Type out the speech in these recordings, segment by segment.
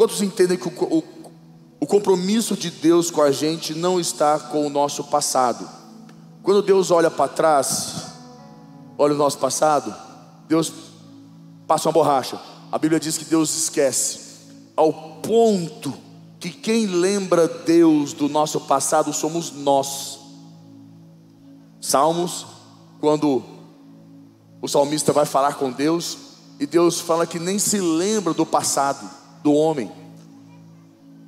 Quantos entendem que o, o, o compromisso de Deus com a gente não está com o nosso passado? Quando Deus olha para trás, olha o nosso passado, Deus passa uma borracha. A Bíblia diz que Deus esquece, ao ponto que quem lembra Deus do nosso passado somos nós. Salmos, quando o salmista vai falar com Deus, e Deus fala que nem se lembra do passado do homem,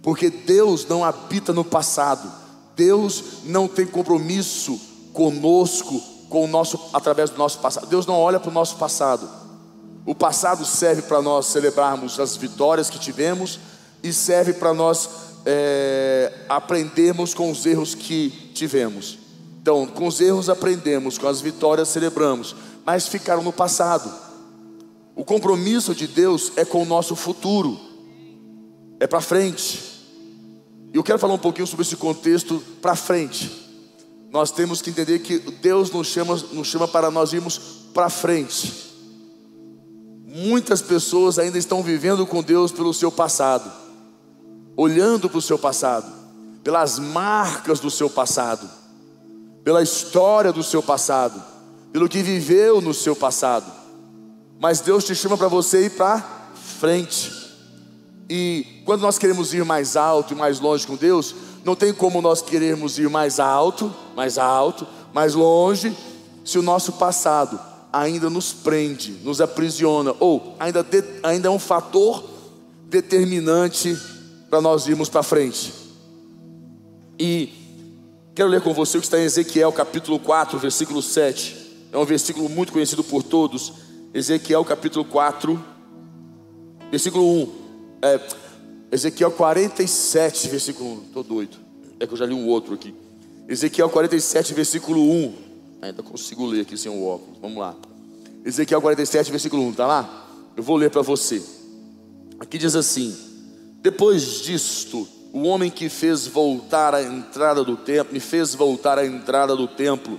porque Deus não habita no passado, Deus não tem compromisso conosco, com o nosso, através do nosso passado. Deus não olha para o nosso passado. O passado serve para nós celebrarmos as vitórias que tivemos e serve para nós é, aprendermos com os erros que tivemos. Então, com os erros aprendemos, com as vitórias celebramos, mas ficaram no passado. O compromisso de Deus é com o nosso futuro, é para frente. E eu quero falar um pouquinho sobre esse contexto para frente nós temos que entender que Deus nos chama, nos chama para nós irmos para frente. Muitas pessoas ainda estão vivendo com Deus pelo seu passado, olhando para o seu passado, pelas marcas do seu passado, pela história do seu passado, pelo que viveu no seu passado. Mas Deus te chama para você ir para frente. E quando nós queremos ir mais alto e mais longe com Deus, não tem como nós querermos ir mais alto, mais alto, mais longe, se o nosso passado ainda nos prende, nos aprisiona, ou ainda, de, ainda é um fator determinante para nós irmos para frente. E quero ler com você o que está em Ezequiel capítulo 4, versículo 7. É um versículo muito conhecido por todos. Ezequiel capítulo 4, versículo 1. É, Ezequiel 47, versículo 1. Estou doido. É que eu já li um outro aqui. Ezequiel 47, versículo 1. Ainda consigo ler aqui sem o óculos. Vamos lá. Ezequiel 47, versículo 1. Está lá? Eu vou ler para você. Aqui diz assim: Depois disto, o homem que fez voltar a entrada do templo, me fez voltar a entrada do templo,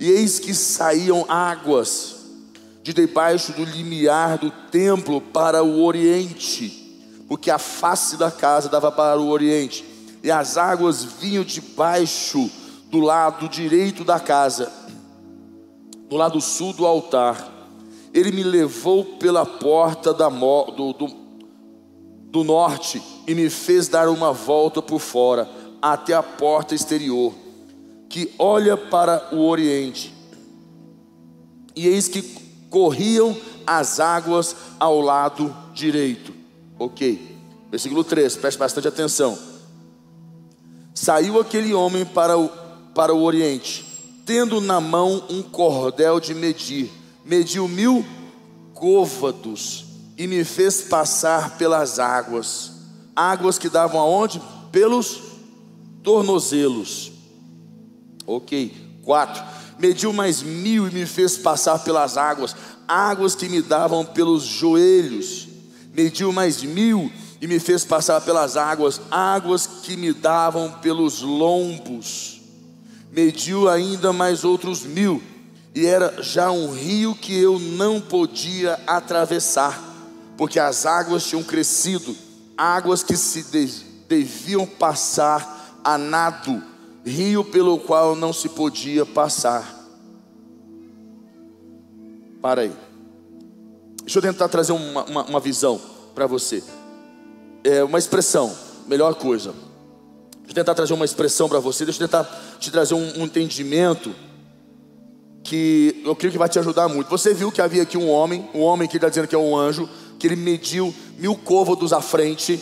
e eis que saíam águas de debaixo do limiar do templo para o oriente porque a face da casa dava para o oriente, e as águas vinham debaixo do lado direito da casa, do lado sul do altar. Ele me levou pela porta da, do, do, do norte e me fez dar uma volta por fora, até a porta exterior, que olha para o oriente. E eis que corriam as águas ao lado direito. Ok. Versículo 3, preste bastante atenção. Saiu aquele homem para o, para o oriente, tendo na mão um cordel de medir, mediu mil côvados e me fez passar pelas águas, águas que davam aonde? Pelos tornozelos. Ok. 4. Mediu mais mil e me fez passar pelas águas, águas que me davam pelos joelhos mediu mais mil e me fez passar pelas águas, águas que me davam pelos lombos. Mediu ainda mais outros mil, e era já um rio que eu não podia atravessar, porque as águas tinham crescido, águas que se deviam passar a nado, rio pelo qual não se podia passar. Para aí. Deixa eu tentar trazer uma, uma, uma visão para você. É uma expressão, melhor coisa. Deixa eu tentar trazer uma expressão para você. Deixa eu tentar te trazer um, um entendimento que eu creio que vai te ajudar muito. Você viu que havia aqui um homem, um homem que está dizendo que é um anjo, que ele mediu mil côvados à frente,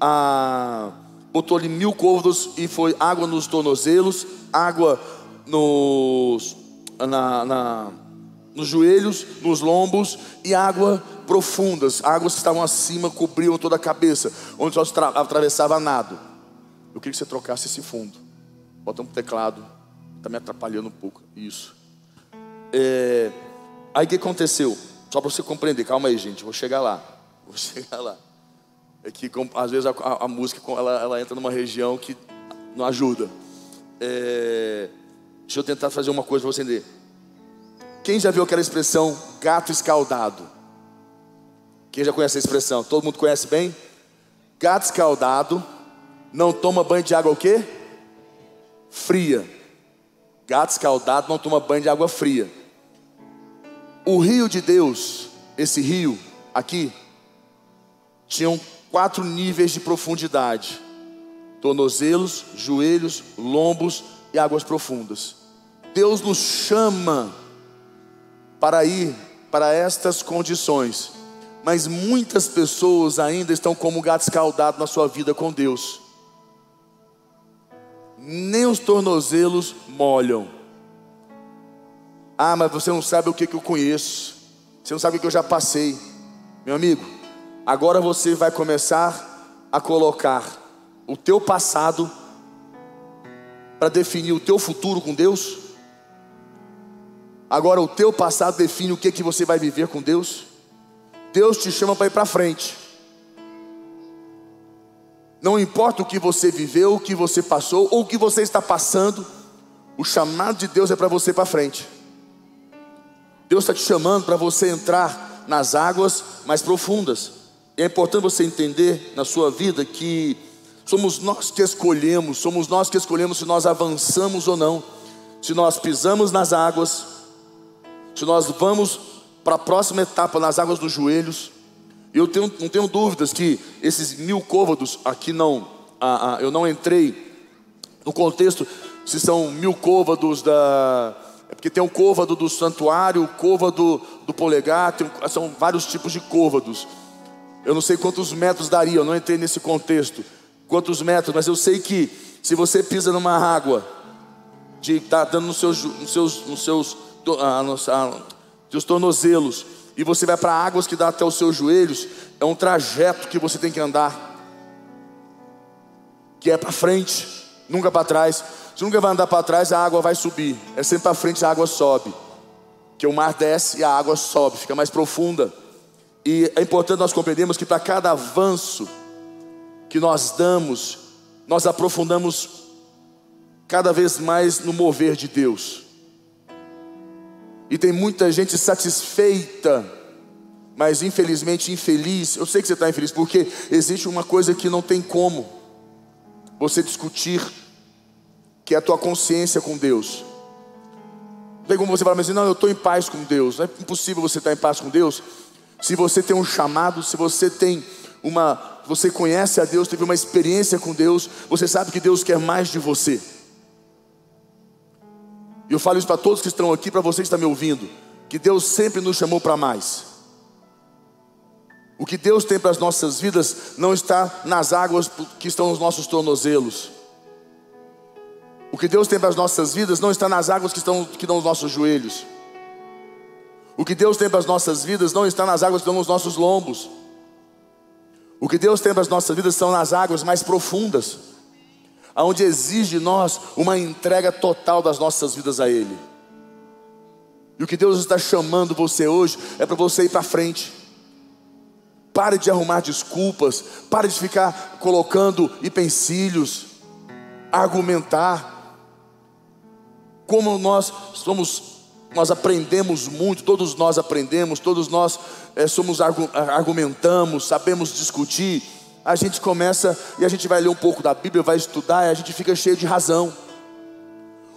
a, botou ali mil côvados e foi água nos tornozelos, água nos, na, na nos joelhos, nos lombos e água profundas, águas que estavam acima cobriam toda a cabeça, onde só atravessava nado. Eu queria que você trocasse esse fundo. Bota um teclado, está me atrapalhando um pouco. Isso. É... Aí o que aconteceu? Só para você compreender, calma aí, gente, vou chegar lá. Vou chegar lá. É que às vezes a, a, a música ela, ela, entra numa região que não ajuda. É... Deixa eu tentar fazer uma coisa para você entender. Quem já viu aquela expressão gato escaldado? Quem já conhece a expressão? Todo mundo conhece bem? Gato escaldado não toma banho de água o quê? Fria. Gato escaldado não toma banho de água fria. O rio de Deus, esse rio aqui, tinham quatro níveis de profundidade: tornozelos, joelhos, lombos e águas profundas. Deus nos chama para ir para estas condições, mas muitas pessoas ainda estão como gato escaldado na sua vida com Deus nem os tornozelos molham. Ah, mas você não sabe o que, que eu conheço, você não sabe o que eu já passei. Meu amigo, agora você vai começar a colocar o teu passado para definir o teu futuro com Deus. Agora o teu passado define o que, que você vai viver com Deus. Deus te chama para ir para frente. Não importa o que você viveu, o que você passou ou o que você está passando, o chamado de Deus é para você para frente. Deus está te chamando para você entrar nas águas mais profundas. E é importante você entender na sua vida que somos nós que escolhemos, somos nós que escolhemos se nós avançamos ou não, se nós pisamos nas águas, se nós vamos para a próxima etapa nas águas dos joelhos, eu tenho, não tenho dúvidas que esses mil côvados, aqui não, eu não entrei no contexto se são mil côvados da. É porque tem o côvado do santuário, o côvado do polegar, tem, são vários tipos de côvados. Eu não sei quantos metros daria, eu não entrei nesse contexto. Quantos metros, mas eu sei que se você pisa numa água, de tá dando nos seus, nos seus, nos seus, seus tornozelos, e você vai para águas que dá até os seus joelhos, é um trajeto que você tem que andar, que é para frente, nunca para trás. Se nunca vai andar para trás, a água vai subir. É sempre para frente a água sobe. Que o mar desce e a água sobe, fica mais profunda. E é importante nós compreendermos que para cada avanço que nós damos, nós aprofundamos cada vez mais no mover de Deus. E tem muita gente satisfeita, mas infelizmente infeliz. Eu sei que você está infeliz, porque existe uma coisa que não tem como você discutir, que é a tua consciência com Deus. Tem como você falar assim, não, eu estou em paz com Deus. Não é impossível você estar em paz com Deus. Se você tem um chamado, se você tem uma, você conhece a Deus, teve uma experiência com Deus, você sabe que Deus quer mais de você. Eu falo isso para todos que estão aqui, para você que está me ouvindo, que Deus sempre nos chamou para mais. O que Deus tem para as nossas vidas não está nas águas que estão nos nossos tornozelos. O que Deus tem para as nossas vidas não está nas águas que estão que nos nossos joelhos. O que Deus tem para as nossas vidas não está nas águas que estão nos nossos lombos. O que Deus tem para as nossas vidas são nas águas mais profundas aonde exige de nós uma entrega total das nossas vidas a Ele. E o que Deus está chamando você hoje é para você ir para frente. Pare de arrumar desculpas, pare de ficar colocando empecilhos, argumentar. Como nós somos, nós aprendemos muito, todos nós aprendemos, todos nós é, somos argumentamos, sabemos discutir a gente começa e a gente vai ler um pouco da Bíblia, vai estudar e a gente fica cheio de razão.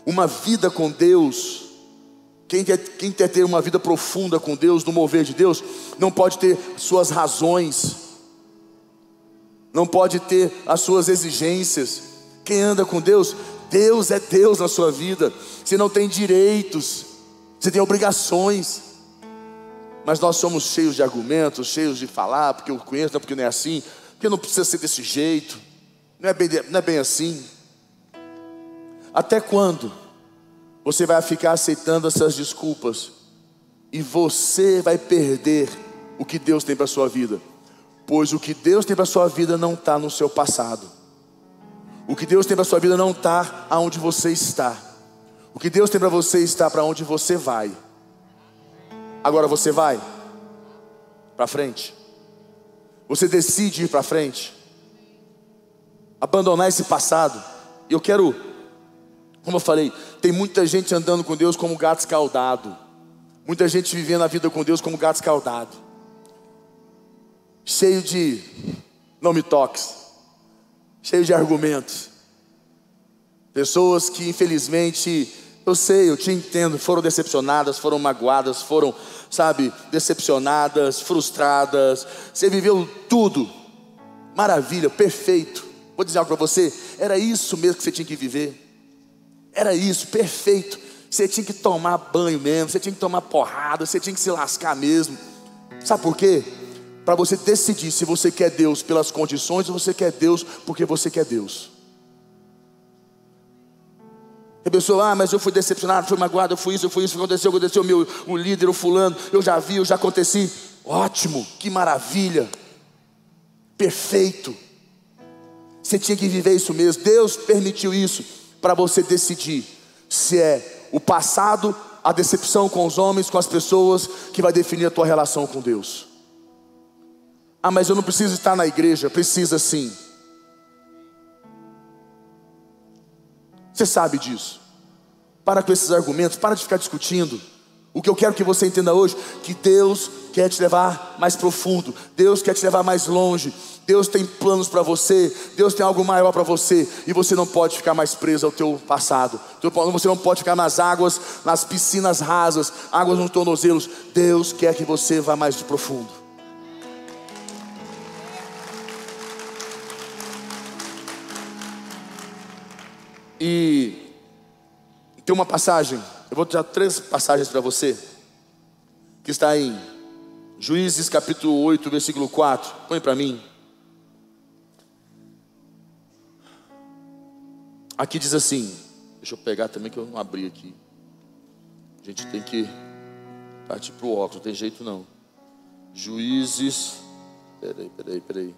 Uma vida com Deus, quem quer, quem quer ter uma vida profunda com Deus, no mover de Deus, não pode ter suas razões, não pode ter as suas exigências. Quem anda com Deus, Deus é Deus na sua vida. Você não tem direitos, você tem obrigações. Mas nós somos cheios de argumentos, cheios de falar, porque eu conheço, porque não é assim porque não precisa ser desse jeito, não é bem, não é bem assim. Até quando você vai ficar aceitando essas desculpas e você vai perder o que Deus tem para a sua vida? Pois o que Deus tem para a sua vida não está no seu passado. O que Deus tem para a sua vida não está aonde você está. O que Deus tem para você está para onde você vai. Agora você vai para frente. Você decide ir para frente, abandonar esse passado. Eu quero, como eu falei, tem muita gente andando com Deus como gato escaldado, muita gente vivendo a vida com Deus como gato escaldado, cheio de não me toques, cheio de argumentos. Pessoas que infelizmente, eu sei, eu te entendo, foram decepcionadas, foram magoadas, foram, sabe, decepcionadas, frustradas. Você viveu tudo, maravilha, perfeito. Vou dizer algo para você: era isso mesmo que você tinha que viver, era isso, perfeito. Você tinha que tomar banho mesmo, você tinha que tomar porrada, você tinha que se lascar mesmo. Sabe por quê? Para você decidir se você quer Deus pelas condições ou você quer Deus porque você quer Deus. A pessoa, ah, mas eu fui decepcionado, fui magoado, eu fui isso, eu fui isso, aconteceu, aconteceu, meu, o líder, o fulano, eu já vi, eu já aconteci. Ótimo, que maravilha, perfeito. Você tinha que viver isso mesmo. Deus permitiu isso para você decidir se é o passado, a decepção com os homens, com as pessoas, que vai definir a tua relação com Deus. Ah, mas eu não preciso estar na igreja. Precisa sim. Você sabe disso. Para com esses argumentos, para de ficar discutindo. O que eu quero que você entenda hoje, que Deus quer te levar mais profundo, Deus quer te levar mais longe, Deus tem planos para você, Deus tem algo maior para você, e você não pode ficar mais preso ao teu passado. Você não pode ficar nas águas, nas piscinas rasas, águas nos tornozelos. Deus quer que você vá mais profundo. E tem uma passagem, eu vou dar três passagens para você, que está em Juízes capítulo 8, versículo 4. Põe para mim. Aqui diz assim, deixa eu pegar também que eu não abri aqui. A gente tem que partir para o óculos, não tem jeito não. Juízes, peraí, peraí, peraí.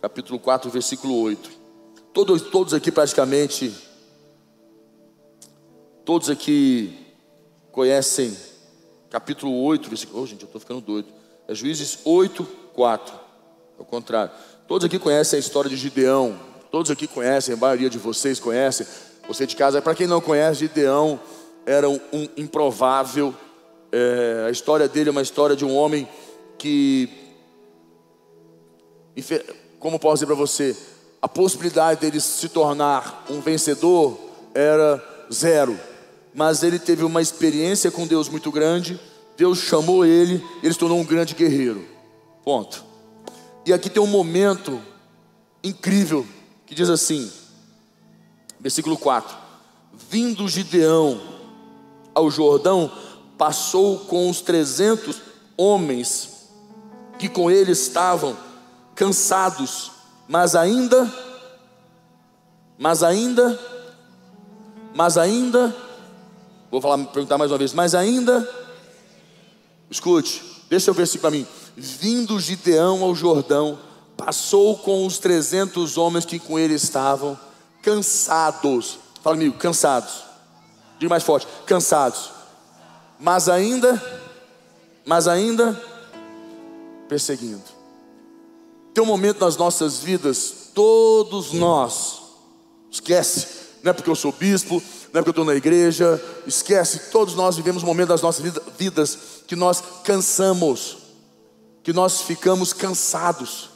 Capítulo 4, versículo 8. Todos, todos aqui praticamente, todos aqui conhecem capítulo 8, versículo. Oh, gente, eu estou ficando doido. É Juízes 8, 4. É o contrário. Todos aqui conhecem a história de Gideão. Todos aqui conhecem, a maioria de vocês conhecem. Você de casa, para quem não conhece, Gideão era um, um improvável. É, a história dele é uma história de um homem que, como posso dizer para você, a possibilidade dele se tornar um vencedor era zero. Mas ele teve uma experiência com Deus muito grande. Deus chamou ele, ele se tornou um grande guerreiro. Ponto. E aqui tem um momento incrível que diz assim, versículo 4: Vindo Gideão ao Jordão, passou com os trezentos homens que com ele estavam, cansados mas ainda, mas ainda, mas ainda, vou falar, perguntar mais uma vez, mas ainda, escute, deixa eu ver assim para mim, vindo Gideão ao Jordão, passou com os trezentos homens que com ele estavam, cansados, fala comigo, cansados, diga mais forte, cansados, mas ainda, mas ainda, perseguindo. Tem um momento nas nossas vidas, todos nós, esquece, não é porque eu sou bispo, não é porque eu estou na igreja, esquece, todos nós vivemos um momento das nossas vidas que nós cansamos, que nós ficamos cansados,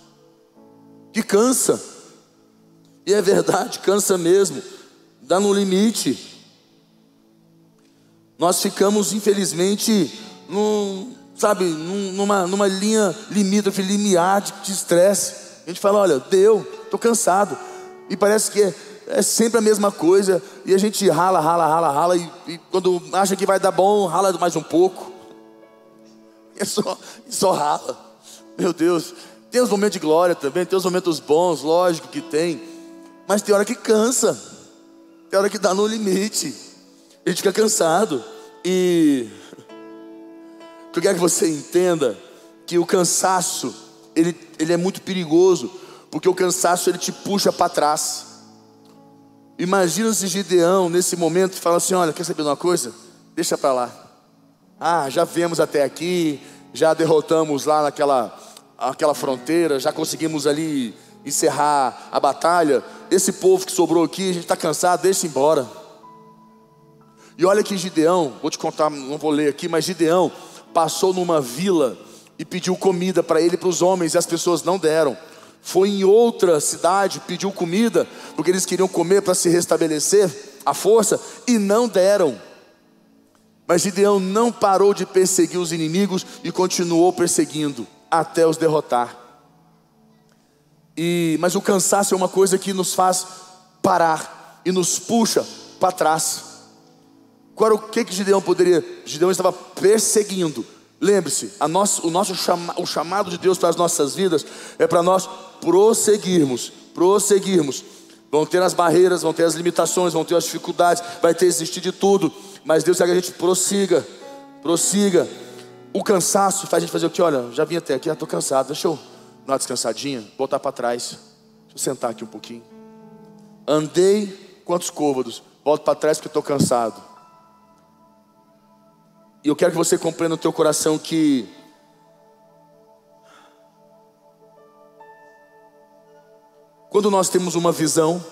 que cansa, e é verdade, cansa mesmo, dá no limite. Nós ficamos, infelizmente, num, sabe, numa, numa linha limítrofe, limiar de estresse. A gente fala, olha, deu, estou cansado. E parece que é, é, sempre a mesma coisa. E a gente rala, rala, rala, rala. E, e quando acha que vai dar bom, rala mais um pouco. É só, só rala. Meu Deus. Tem os momentos de glória também, tem os momentos bons, lógico que tem. Mas tem hora que cansa. Tem hora que dá no limite. A gente fica cansado. E eu quero que você entenda que o cansaço, ele, ele é muito perigoso, porque o cansaço ele te puxa para trás. Imagina se Gideão, nesse momento, fala assim: Olha, quer saber de uma coisa? Deixa para lá. Ah, já viemos até aqui, já derrotamos lá naquela aquela fronteira, já conseguimos ali encerrar a batalha. Esse povo que sobrou aqui, a gente está cansado, deixa embora. E olha que Gideão, vou te contar, não vou ler aqui, mas Gideão, passou numa vila e pediu comida para ele e para os homens, e as pessoas não deram. Foi em outra cidade, pediu comida, porque eles queriam comer para se restabelecer a força, e não deram. Mas Gideão não parou de perseguir os inimigos e continuou perseguindo até os derrotar. E, mas o cansaço é uma coisa que nos faz parar e nos puxa para trás. Agora, o que que Gideão poderia? Gideão estava perseguindo. Lembre-se, o nosso chama, o chamado de Deus para as nossas vidas é para nós prosseguirmos, prosseguirmos. Vão ter as barreiras, vão ter as limitações, vão ter as dificuldades, vai ter existir de tudo. Mas Deus quer que a gente prossiga, prossiga. O cansaço faz a gente fazer o que? Olha, já vim até aqui, já estou cansado, deixa eu dar uma descansadinha, voltar para trás. Deixa eu sentar aqui um pouquinho. Andei quantos côvados? Volto para trás porque estou cansado. E eu quero que você compreenda no teu coração que quando nós temos uma visão,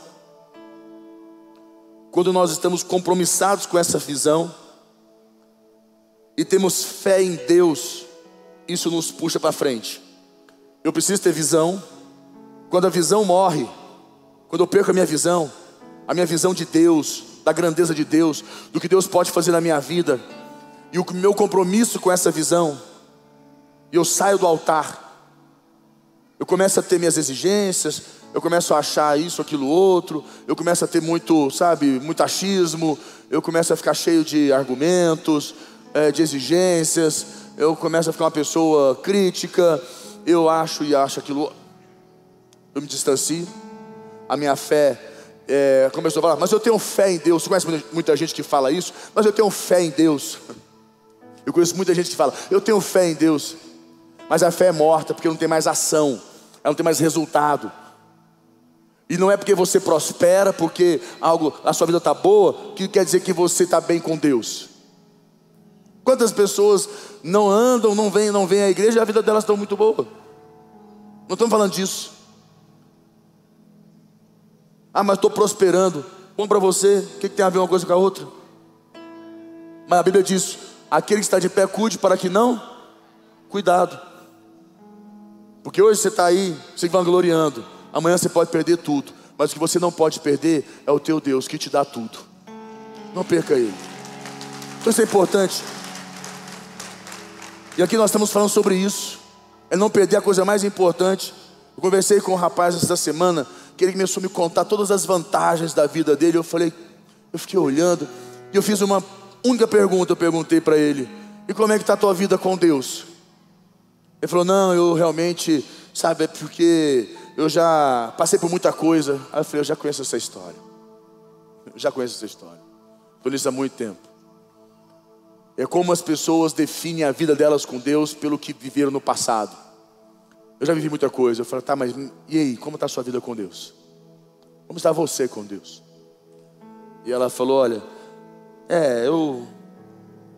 quando nós estamos compromissados com essa visão e temos fé em Deus, isso nos puxa para frente. Eu preciso ter visão. Quando a visão morre, quando eu perco a minha visão, a minha visão de Deus, da grandeza de Deus, do que Deus pode fazer na minha vida, e o meu compromisso com essa visão, e eu saio do altar, eu começo a ter minhas exigências, eu começo a achar isso, aquilo, outro, eu começo a ter muito, sabe, muito achismo, eu começo a ficar cheio de argumentos, é, de exigências, eu começo a ficar uma pessoa crítica, eu acho e acho aquilo, eu me distancio, a minha fé é, começou a falar, mas eu tenho fé em Deus. Você conhece muita gente que fala isso, mas eu tenho fé em Deus. Eu conheço muita gente que fala, eu tenho fé em Deus, mas a fé é morta porque não tem mais ação, ela não tem mais resultado. E não é porque você prospera, porque algo, a sua vida está boa, que quer dizer que você está bem com Deus. Quantas pessoas não andam, não vêm, não vêm à igreja e a vida delas está muito boa? Não estamos falando disso. Ah, mas estou prosperando. Bom para você, o que, que tem a ver uma coisa com a outra? Mas a Bíblia diz: aquele que está de pé, cuide para que não. Cuidado. Porque hoje você está aí se vangloriando. Amanhã você pode perder tudo, mas o que você não pode perder é o teu Deus que te dá tudo. Não perca ele. Então isso é importante. E aqui nós estamos falando sobre isso. É não perder a coisa mais importante. Eu conversei com um rapaz essa semana, que ele começou a me contar todas as vantagens da vida dele. Eu falei, eu fiquei olhando, e eu fiz uma única pergunta, eu perguntei para ele: "E como é que está a tua vida com Deus?" Ele falou: "Não, eu realmente, sabe, é porque eu já passei por muita coisa. Aí eu falei, eu já conheço essa história. Eu já conheço essa história. Estou nisso há muito tempo. É como as pessoas definem a vida delas com Deus pelo que viveram no passado. Eu já vivi muita coisa. Eu falei, tá, mas e aí, como está a sua vida com Deus? Como está você com Deus? E ela falou, olha, é, eu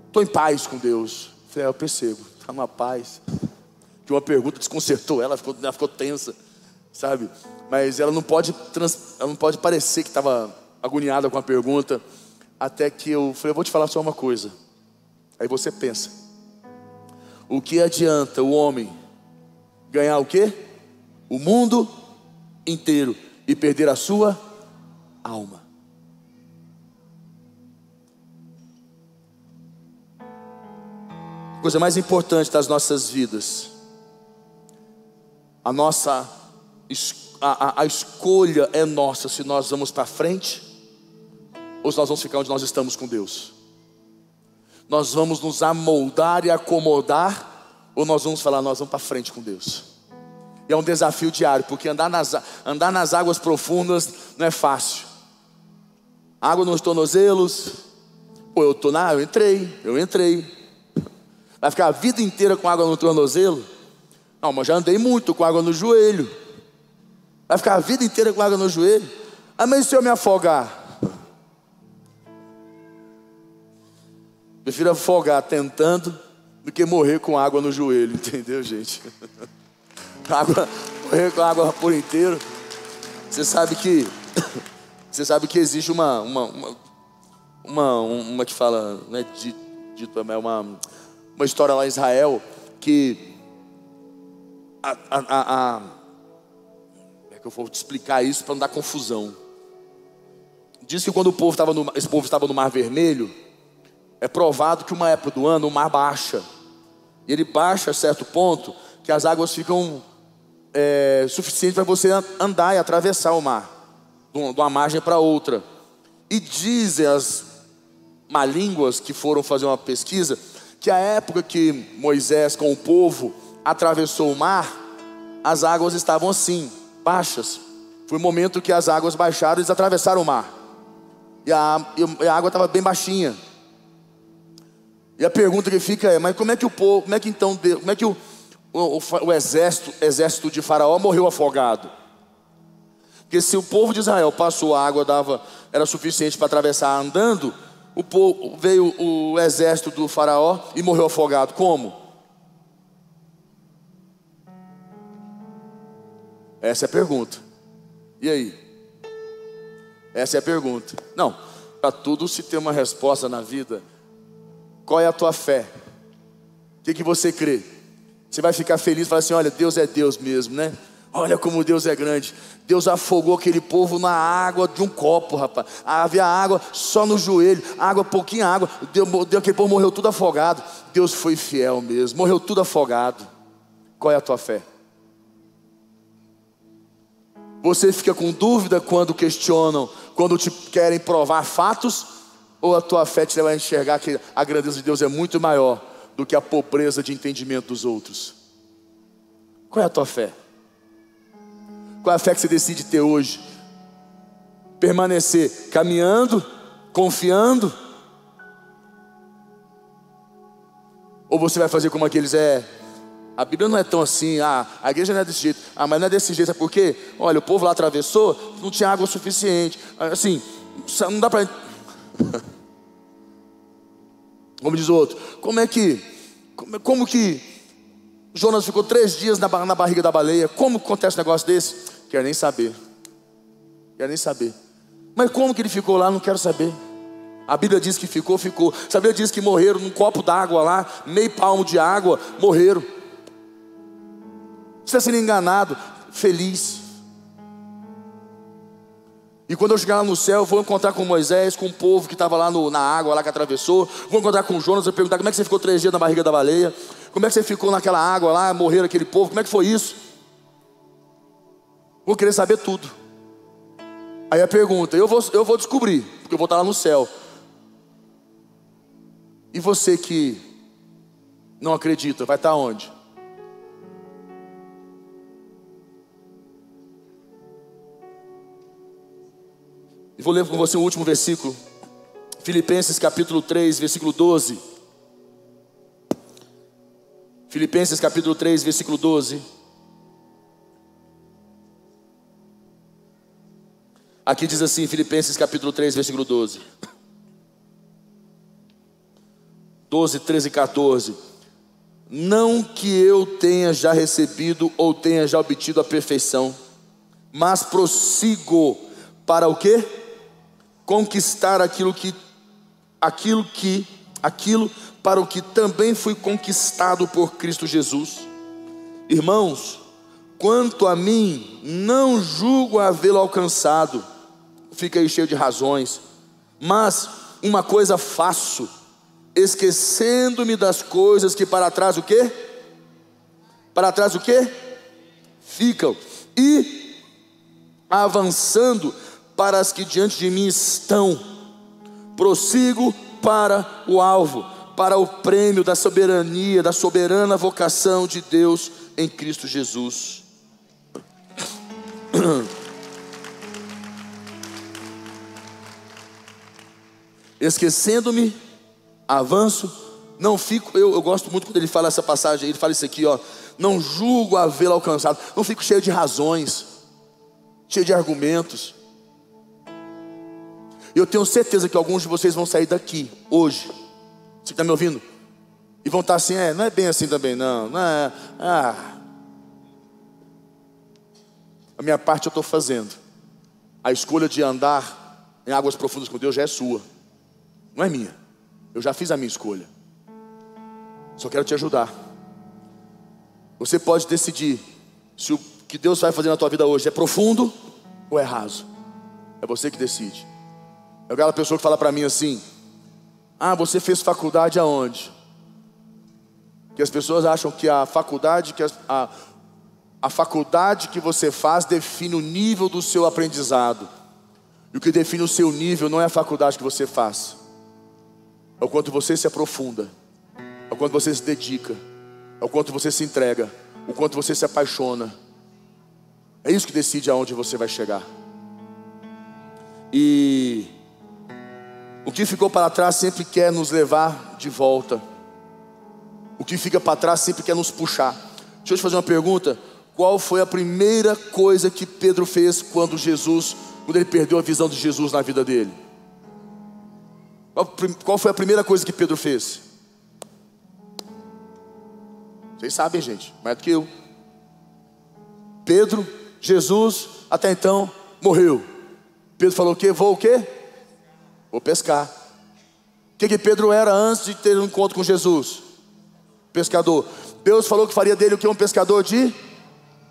estou em paz com Deus. Eu falei, é, eu percebo, está numa paz. Que uma pergunta desconcertou ela, ficou, ela ficou tensa sabe? Mas ela não pode, trans, ela não pode parecer que estava agoniada com a pergunta, até que eu falei, eu vou te falar só uma coisa. Aí você pensa, o que adianta o homem ganhar o quê? O mundo inteiro e perder a sua alma. Coisa mais importante das nossas vidas, a nossa a, a, escolha é nossa se nós vamos para frente ou se nós vamos ficar onde nós estamos com Deus. Nós vamos nos amoldar e acomodar ou nós vamos falar, nós vamos para frente com Deus. E é um desafio diário, porque andar nas, andar nas águas profundas não é fácil. Água nos tornozelos, pô, eu tô na, eu entrei, eu entrei. Vai ficar a vida inteira com água no tornozelo? Não, mas já andei muito com água no joelho. Vai ficar a vida inteira com água no joelho? Ah, mas se eu me afogar? Prefiro afogar tentando do que morrer com água no joelho, entendeu, gente? água, morrer com água por inteiro. Você sabe que você sabe que existe uma uma uma, uma, uma que fala, né, dito, é uma uma história lá em Israel que a, a, a que eu vou te explicar isso para não dar confusão. Diz que quando o povo estava no, esse povo estava no Mar Vermelho, é provado que uma época do ano o mar baixa. E ele baixa a certo ponto que as águas ficam é, suficientes para você andar e atravessar o mar, de uma margem para outra. E dizem as malínguas que foram fazer uma pesquisa que a época que Moisés com o povo atravessou o mar, as águas estavam assim, baixas. Foi o momento que as águas baixaram eles atravessaram o mar. E a, e a água estava bem baixinha. E a pergunta que fica é: mas como é que o povo, como é que então, como é que o, o, o exército, exército de Faraó morreu afogado? Porque se o povo de Israel passou a água, dava, era suficiente para atravessar andando, o povo, veio o exército do Faraó e morreu afogado. Como? Essa é a pergunta. E aí? Essa é a pergunta. Não, para tudo se tem uma resposta na vida. Qual é a tua fé? O que, que você crê? Você vai ficar feliz e falar assim: olha, Deus é Deus mesmo, né? Olha como Deus é grande. Deus afogou aquele povo na água de um copo, rapaz. Havia água só no joelho, água, pouquinha água. Deus, aquele povo morreu tudo afogado. Deus foi fiel mesmo, morreu tudo afogado. Qual é a tua fé? Você fica com dúvida quando questionam, quando te querem provar fatos? Ou a tua fé te leva a enxergar que a grandeza de Deus é muito maior do que a pobreza de entendimento dos outros? Qual é a tua fé? Qual é a fé que você decide ter hoje? Permanecer caminhando, confiando? Ou você vai fazer como aqueles é? A Bíblia não é tão assim, ah, a igreja não é desse jeito, ah, mas não é desse jeito, é porque, olha, o povo lá atravessou, não tinha água suficiente, assim, não dá para. Como diz o outro, como é que, como, como, que Jonas ficou três dias na, barriga da baleia? Como acontece um negócio desse? Quero nem saber, quero nem saber. Mas como que ele ficou lá? Não quero saber. A Bíblia diz que ficou, ficou. A Bíblia diz que morreram num copo d'água lá, meio palmo de água, morreram. Você está sendo enganado, feliz. E quando eu chegar lá no céu, vou encontrar com Moisés, com o povo que estava lá no, na água, lá que atravessou. Vou encontrar com Jonas e perguntar como é que você ficou três dias na barriga da baleia. Como é que você ficou naquela água lá, morreram aquele povo, como é que foi isso? Vou querer saber tudo. Aí a pergunta, eu vou, eu vou descobrir, porque eu vou estar lá no céu. E você que não acredita, vai estar onde? E vou ler com você o último versículo. Filipenses capítulo 3, versículo 12. Filipenses capítulo 3, versículo 12. Aqui diz assim, Filipenses capítulo 3, versículo 12. 12, 13 e 14. Não que eu tenha já recebido ou tenha já obtido a perfeição, mas prossigo para o quê? conquistar aquilo que aquilo que aquilo para o que também fui conquistado por Cristo Jesus. Irmãos, quanto a mim, não julgo havê-lo alcançado. Fica aí cheio de razões. Mas uma coisa faço, esquecendo-me das coisas que para trás o quê? Para trás o quê? Ficam e avançando para as que diante de mim estão. Prossigo para o alvo, para o prêmio da soberania, da soberana vocação de Deus em Cristo Jesus. Esquecendo-me, avanço, não fico, eu, eu, gosto muito quando ele fala essa passagem, ele fala isso aqui, ó, não julgo havê-lo alcançado, não fico cheio de razões, cheio de argumentos. Eu tenho certeza que alguns de vocês vão sair daqui hoje. Você está me ouvindo? E vão estar assim, é, não é bem assim também, não. não é, ah. A minha parte eu estou fazendo. A escolha de andar em águas profundas com Deus já é sua. Não é minha. Eu já fiz a minha escolha. Só quero te ajudar. Você pode decidir se o que Deus vai fazer na tua vida hoje é profundo ou é raso? É você que decide. É aquela pessoa que fala para mim assim: Ah, você fez faculdade aonde? Que as pessoas acham que a faculdade, que a, a, a faculdade que você faz define o nível do seu aprendizado. E o que define o seu nível não é a faculdade que você faz, o quanto você se aprofunda, o quanto você se dedica, o quanto você se entrega, o quanto você se apaixona. É isso que decide aonde você vai chegar. E o que ficou para trás sempre quer nos levar de volta. O que fica para trás sempre quer nos puxar. Deixa eu te fazer uma pergunta. Qual foi a primeira coisa que Pedro fez quando Jesus, quando ele perdeu a visão de Jesus na vida dele? Qual foi a primeira coisa que Pedro fez? Vocês sabem, gente, mais do que eu. Pedro, Jesus, até então, morreu. Pedro falou o quê? Vou o quê? Vou pescar. O que, que Pedro era antes de ter um encontro com Jesus? Pescador. Deus falou que faria dele o que? Um pescador de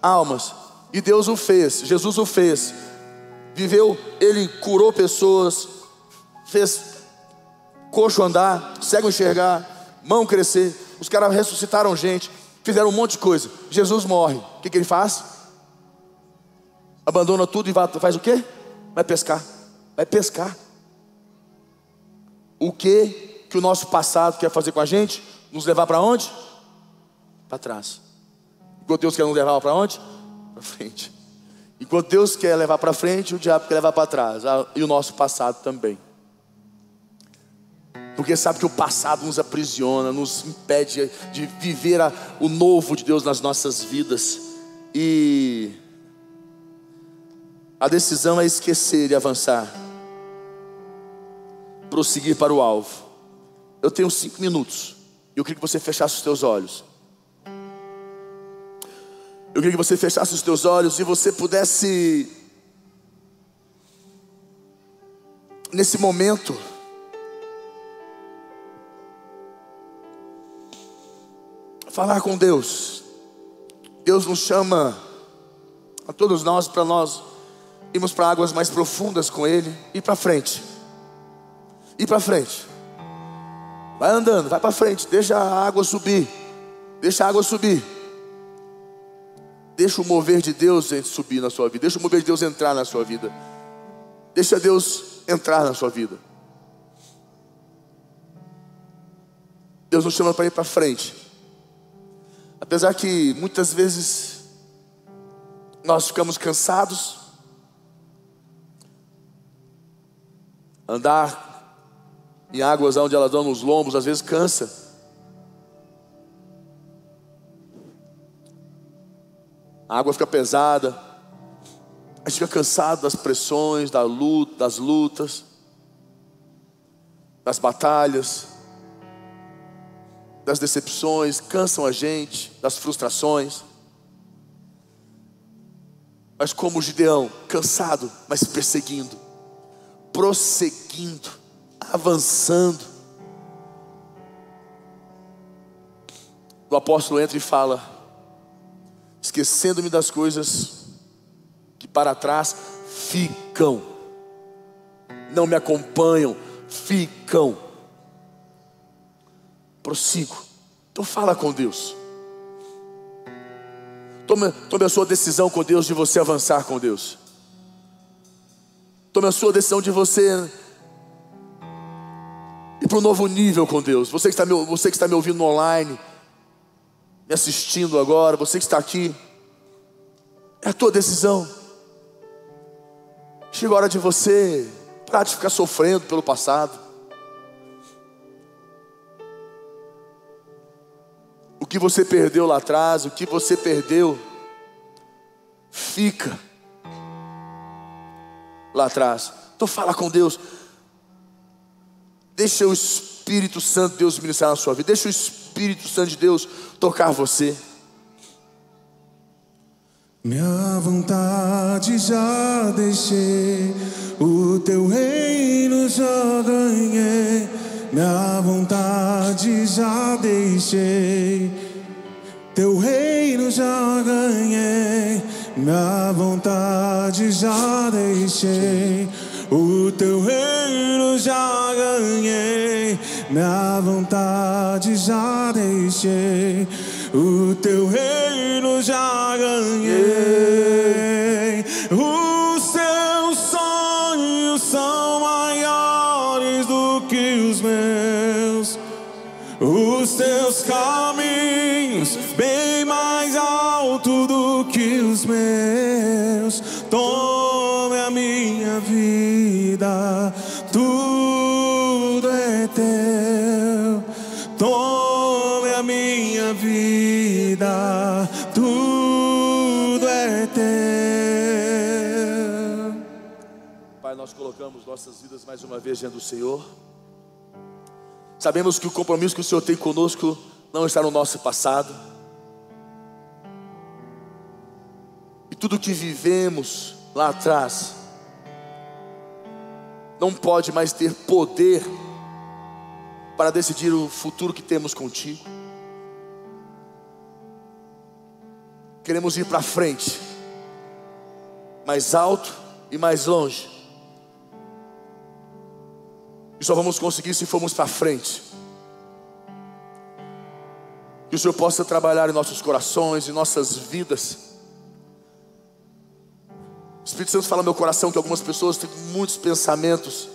almas. E Deus o fez, Jesus o fez. Viveu, ele curou pessoas, fez coxo andar, cego enxergar, mão crescer. Os caras ressuscitaram gente, fizeram um monte de coisa. Jesus morre. O que, que ele faz? Abandona tudo e vai, faz o quê? Vai pescar. Vai pescar. O que que o nosso passado quer fazer com a gente? Nos levar para onde? Para trás. Enquanto Deus quer nos levar para onde? Para frente. Enquanto Deus quer levar para frente, o diabo quer levar para trás. Ah, e o nosso passado também. Porque sabe que o passado nos aprisiona, nos impede de viver o novo de Deus nas nossas vidas. E a decisão é esquecer e avançar, prosseguir para o alvo. Eu tenho cinco minutos. e Eu queria que você fechasse os teus olhos. Eu queria que você fechasse os teus olhos e você pudesse, nesse momento, falar com Deus. Deus nos chama a todos nós para nós irmos para águas mais profundas com Ele e para frente. Ir para frente. Vai andando, vai para frente, deixa a água subir. Deixa a água subir. Deixa o mover de Deus subir na sua vida. Deixa o mover de Deus entrar na sua vida. Deixa Deus entrar na sua vida. Deus nos chama para ir para frente. Apesar que muitas vezes nós ficamos cansados, andar em águas onde elas dão nos lombos, às vezes cansa. A água fica pesada, a gente fica cansado das pressões, da luta, das lutas, das batalhas das decepções, cansam a gente, das frustrações. Mas como Gideão, cansado, mas perseguindo, prosseguindo, avançando. O apóstolo entra e fala: esquecendo-me das coisas que para trás ficam, não me acompanham, ficam prossigo. Então fala com Deus. Tome, tome a sua decisão com Deus de você avançar com Deus. Tome a sua decisão de você ir para um novo nível com Deus. Você que, está me, você que está me ouvindo online, me assistindo agora, você que está aqui, é a tua decisão. Chega a hora de você parar de ficar sofrendo pelo passado. Que você perdeu lá atrás, o que você perdeu, fica lá atrás. Então fala com Deus. Deixa o Espírito Santo de Deus ministrar na sua vida. Deixa o Espírito Santo de Deus tocar você. Minha vontade já deixei, o teu reino já ganhei. Minha vontade já deixei, teu reino já ganhei. minha vontade já deixei. O teu reino já ganhei, minha vontade já deixei. O teu reino já ganhei. Colocamos nossas vidas mais uma vez diante do Senhor. Sabemos que o compromisso que o Senhor tem conosco não está no nosso passado. E tudo que vivemos lá atrás não pode mais ter poder para decidir o futuro que temos contigo. Queremos ir para frente, mais alto e mais longe. E só vamos conseguir se formos para frente. Que o Senhor possa trabalhar em nossos corações, em nossas vidas. O Espírito Santo fala no meu coração que algumas pessoas têm muitos pensamentos.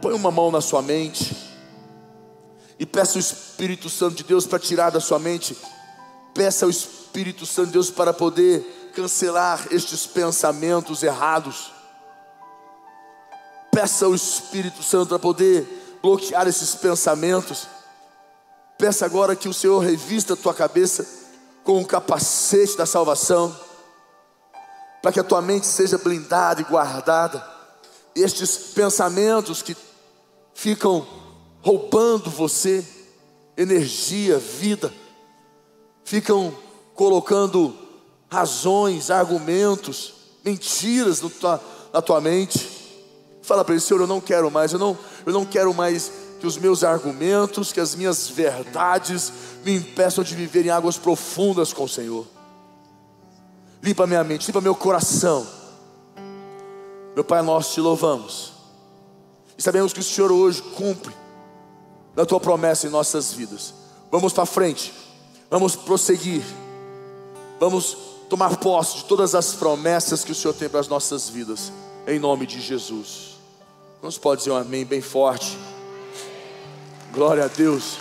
Põe uma mão na sua mente e peça o Espírito Santo de Deus para tirar da sua mente. Peça ao Espírito Santo de Deus para poder cancelar estes pensamentos errados. Peça ao Espírito Santo para poder bloquear esses pensamentos. Peça agora que o Senhor revista a tua cabeça com o capacete da salvação, para que a tua mente seja blindada e guardada. Estes pensamentos que ficam roubando você energia, vida, ficam colocando razões, argumentos, mentiras tua, na tua mente. Fala para ele, Senhor, eu não quero mais, eu não, eu não quero mais que os meus argumentos, que as minhas verdades me impeçam de viver em águas profundas com o Senhor. Limpa minha mente, limpa meu coração. Meu Pai, nós te louvamos. E sabemos que o Senhor hoje cumpre da tua promessa em nossas vidas. Vamos para frente, vamos prosseguir, vamos tomar posse de todas as promessas que o Senhor tem para as nossas vidas, em nome de Jesus. Vamos pode dizer um amém bem forte. Glória a Deus.